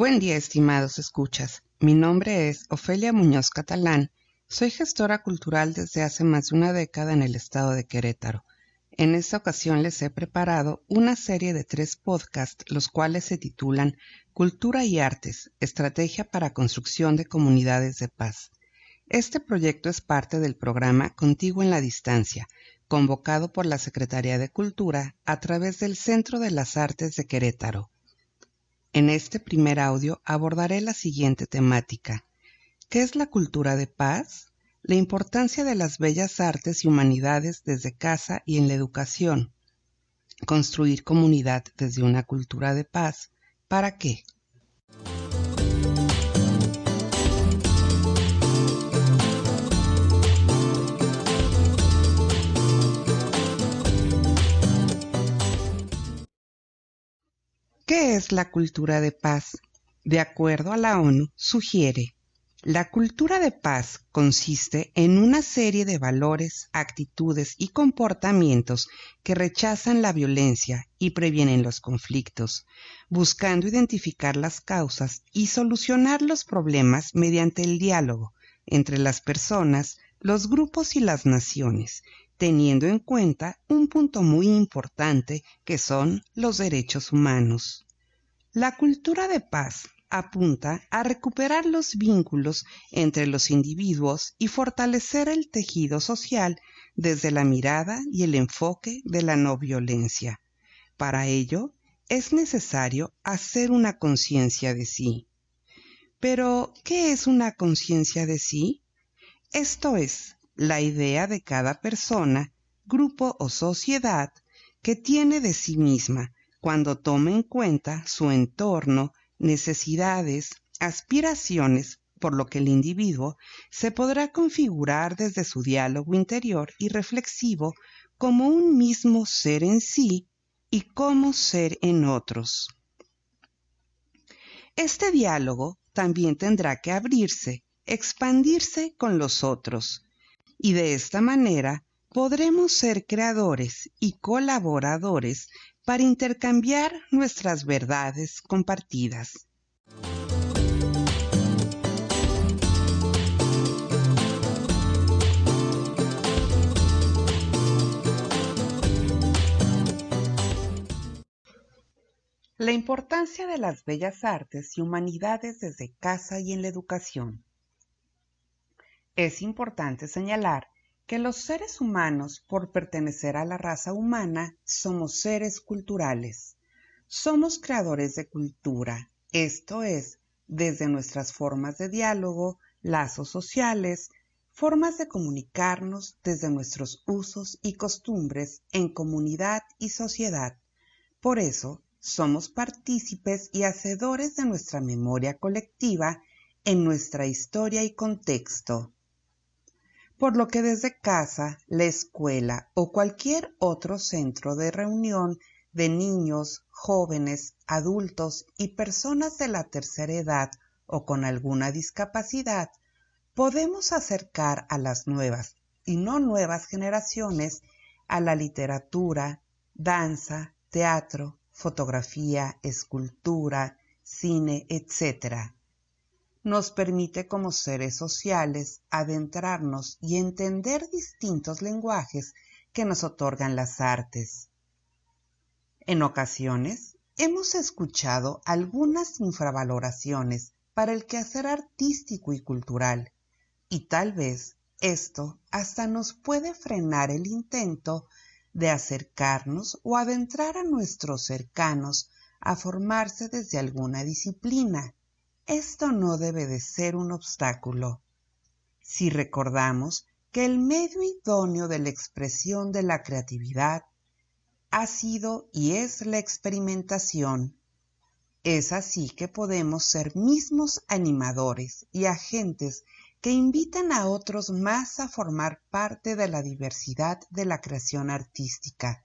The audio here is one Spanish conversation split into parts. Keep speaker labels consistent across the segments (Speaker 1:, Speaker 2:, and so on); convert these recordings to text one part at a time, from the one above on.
Speaker 1: Buen día, estimados escuchas. Mi nombre es Ofelia Muñoz Catalán. Soy gestora cultural desde hace más de una década en el estado de Querétaro. En esta ocasión les he preparado una serie de tres podcasts, los cuales se titulan Cultura y Artes, Estrategia para Construcción de Comunidades de Paz. Este proyecto es parte del programa Contigo en la Distancia, convocado por la Secretaría de Cultura a través del Centro de las Artes de Querétaro. En este primer audio abordaré la siguiente temática. ¿Qué es la cultura de paz? La importancia de las bellas artes y humanidades desde casa y en la educación. Construir comunidad desde una cultura de paz. ¿Para qué? La cultura de paz? De acuerdo a la ONU, sugiere la cultura de paz consiste en una serie de valores, actitudes y comportamientos que rechazan la violencia y previenen los conflictos, buscando identificar las causas y solucionar los problemas mediante el diálogo entre las personas, los grupos y las naciones, teniendo en cuenta un punto muy importante que son los derechos humanos. La cultura de paz apunta a recuperar los vínculos entre los individuos y fortalecer el tejido social desde la mirada y el enfoque de la no violencia. Para ello, es necesario hacer una conciencia de sí. Pero, ¿qué es una conciencia de sí? Esto es, la idea de cada persona, grupo o sociedad que tiene de sí misma cuando toma en cuenta su entorno, necesidades, aspiraciones, por lo que el individuo se podrá configurar desde su diálogo interior y reflexivo como un mismo ser en sí y como ser en otros. Este diálogo también tendrá que abrirse, expandirse con los otros, y de esta manera podremos ser creadores y colaboradores para intercambiar nuestras verdades compartidas. La importancia de las bellas artes y humanidades desde casa y en la educación. Es importante señalar que los seres humanos, por pertenecer a la raza humana, somos seres culturales. Somos creadores de cultura, esto es, desde nuestras formas de diálogo, lazos sociales, formas de comunicarnos desde nuestros usos y costumbres en comunidad y sociedad. Por eso, somos partícipes y hacedores de nuestra memoria colectiva en nuestra historia y contexto por lo que desde casa, la escuela o cualquier otro centro de reunión de niños, jóvenes, adultos y personas de la tercera edad o con alguna discapacidad, podemos acercar a las nuevas y no nuevas generaciones a la literatura, danza, teatro, fotografía, escultura, cine, etc nos permite como seres sociales adentrarnos y entender distintos lenguajes que nos otorgan las artes. En ocasiones hemos escuchado algunas infravaloraciones para el quehacer artístico y cultural, y tal vez esto hasta nos puede frenar el intento de acercarnos o adentrar a nuestros cercanos a formarse desde alguna disciplina esto no debe de ser un obstáculo. Si recordamos que el medio idóneo de la expresión de la creatividad ha sido y es la experimentación, es así que podemos ser mismos animadores y agentes que invitan a otros más a formar parte de la diversidad de la creación artística.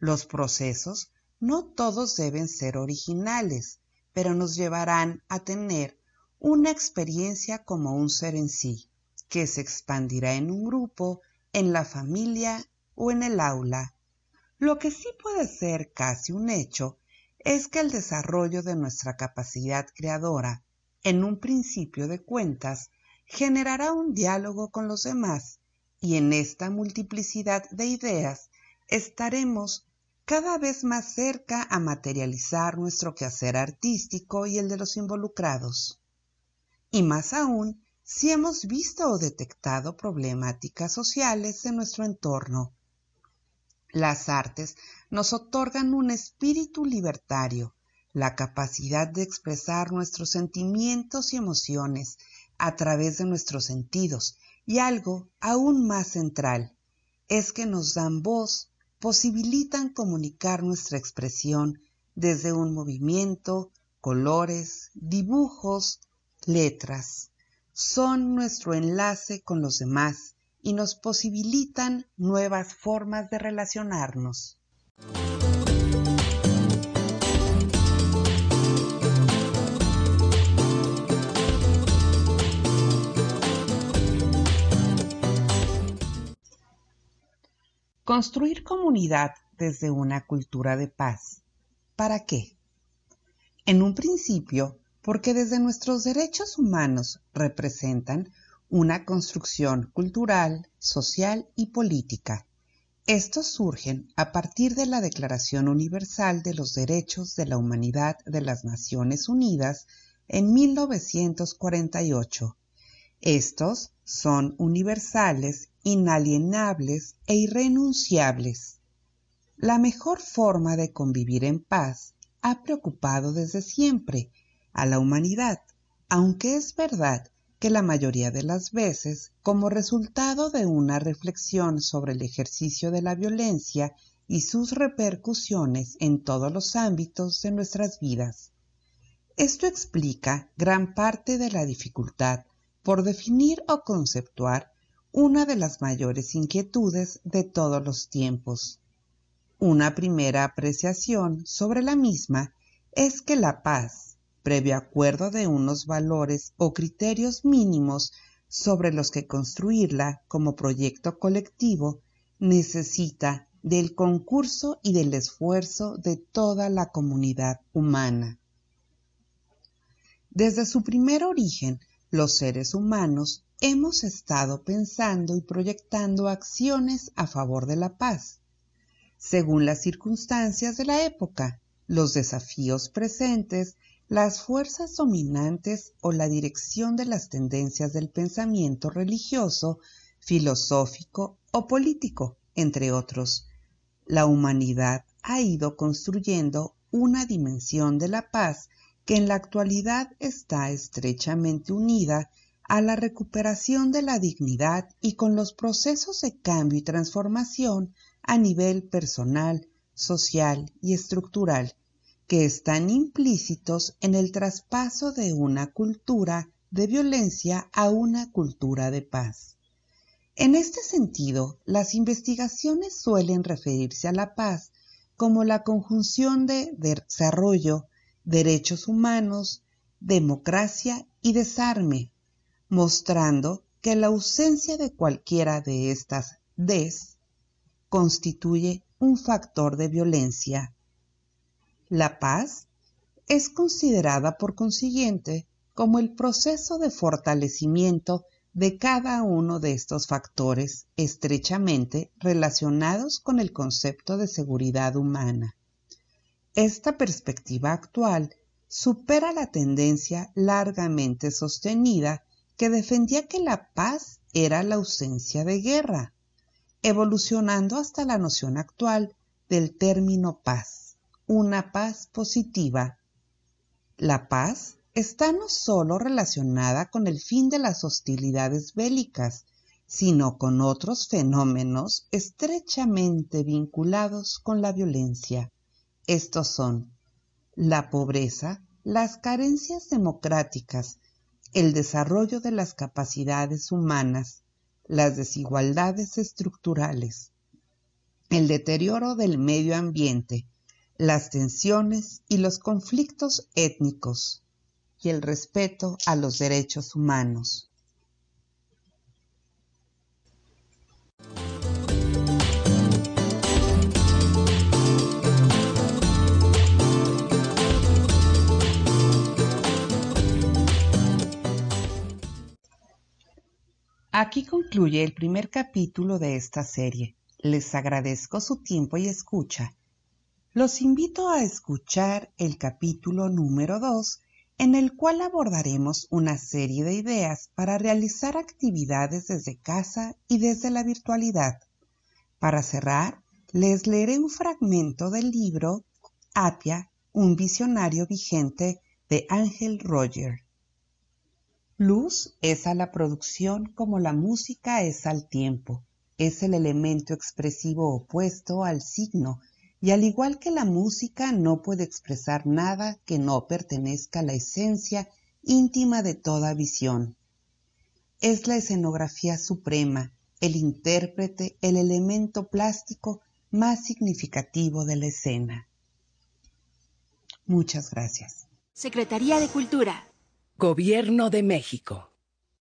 Speaker 1: Los procesos no todos deben ser originales, pero nos llevarán a tener una experiencia como un ser en sí, que se expandirá en un grupo, en la familia o en el aula. Lo que sí puede ser casi un hecho es que el desarrollo de nuestra capacidad creadora, en un principio de cuentas, generará un diálogo con los demás y en esta multiplicidad de ideas estaremos cada vez más cerca a materializar nuestro quehacer artístico y el de los involucrados. Y más aún si hemos visto o detectado problemáticas sociales en nuestro entorno. Las artes nos otorgan un espíritu libertario, la capacidad de expresar nuestros sentimientos y emociones a través de nuestros sentidos y algo aún más central es que nos dan voz, posibilitan comunicar nuestra expresión desde un movimiento, colores, dibujos, letras. Son nuestro enlace con los demás y nos posibilitan nuevas formas de relacionarnos. Construir comunidad desde una cultura de paz. ¿Para qué? En un principio, porque desde nuestros derechos humanos representan una construcción cultural, social y política. Estos surgen a partir de la Declaración Universal de los Derechos de la Humanidad de las Naciones Unidas en 1948. Estos son universales inalienables e irrenunciables. La mejor forma de convivir en paz ha preocupado desde siempre a la humanidad, aunque es verdad que la mayoría de las veces, como resultado de una reflexión sobre el ejercicio de la violencia y sus repercusiones en todos los ámbitos de nuestras vidas. Esto explica gran parte de la dificultad por definir o conceptuar una de las mayores inquietudes de todos los tiempos. Una primera apreciación sobre la misma es que la paz, previo acuerdo de unos valores o criterios mínimos sobre los que construirla como proyecto colectivo, necesita del concurso y del esfuerzo de toda la comunidad humana. Desde su primer origen, los seres humanos hemos estado pensando y proyectando acciones a favor de la paz, según las circunstancias de la época, los desafíos presentes, las fuerzas dominantes o la dirección de las tendencias del pensamiento religioso, filosófico o político, entre otros. La humanidad ha ido construyendo una dimensión de la paz que en la actualidad está estrechamente unida a la recuperación de la dignidad y con los procesos de cambio y transformación a nivel personal, social y estructural, que están implícitos en el traspaso de una cultura de violencia a una cultura de paz. En este sentido, las investigaciones suelen referirse a la paz como la conjunción de desarrollo, derechos humanos, democracia y desarme, mostrando que la ausencia de cualquiera de estas Ds constituye un factor de violencia. La paz es considerada por consiguiente como el proceso de fortalecimiento de cada uno de estos factores estrechamente relacionados con el concepto de seguridad humana. Esta perspectiva actual supera la tendencia largamente sostenida que defendía que la paz era la ausencia de guerra, evolucionando hasta la noción actual del término paz, una paz positiva. La paz está no solo relacionada con el fin de las hostilidades bélicas, sino con otros fenómenos estrechamente vinculados con la violencia. Estos son la pobreza, las carencias democráticas, el desarrollo de las capacidades humanas, las desigualdades estructurales, el deterioro del medio ambiente, las tensiones y los conflictos étnicos y el respeto a los derechos humanos. Aquí concluye el primer capítulo de esta serie. Les agradezco su tiempo y escucha. Los invito a escuchar el capítulo número 2 en el cual abordaremos una serie de ideas para realizar actividades desde casa y desde la virtualidad. Para cerrar, les leeré un fragmento del libro Apia, un visionario vigente de Ángel Roger. Luz es a la producción como la música es al tiempo. Es el elemento expresivo opuesto al signo y al igual que la música no puede expresar nada que no pertenezca a la esencia íntima de toda visión. Es la escenografía suprema, el intérprete, el elemento plástico más significativo de la escena. Muchas gracias.
Speaker 2: Secretaría de Cultura.
Speaker 3: Gobierno de México.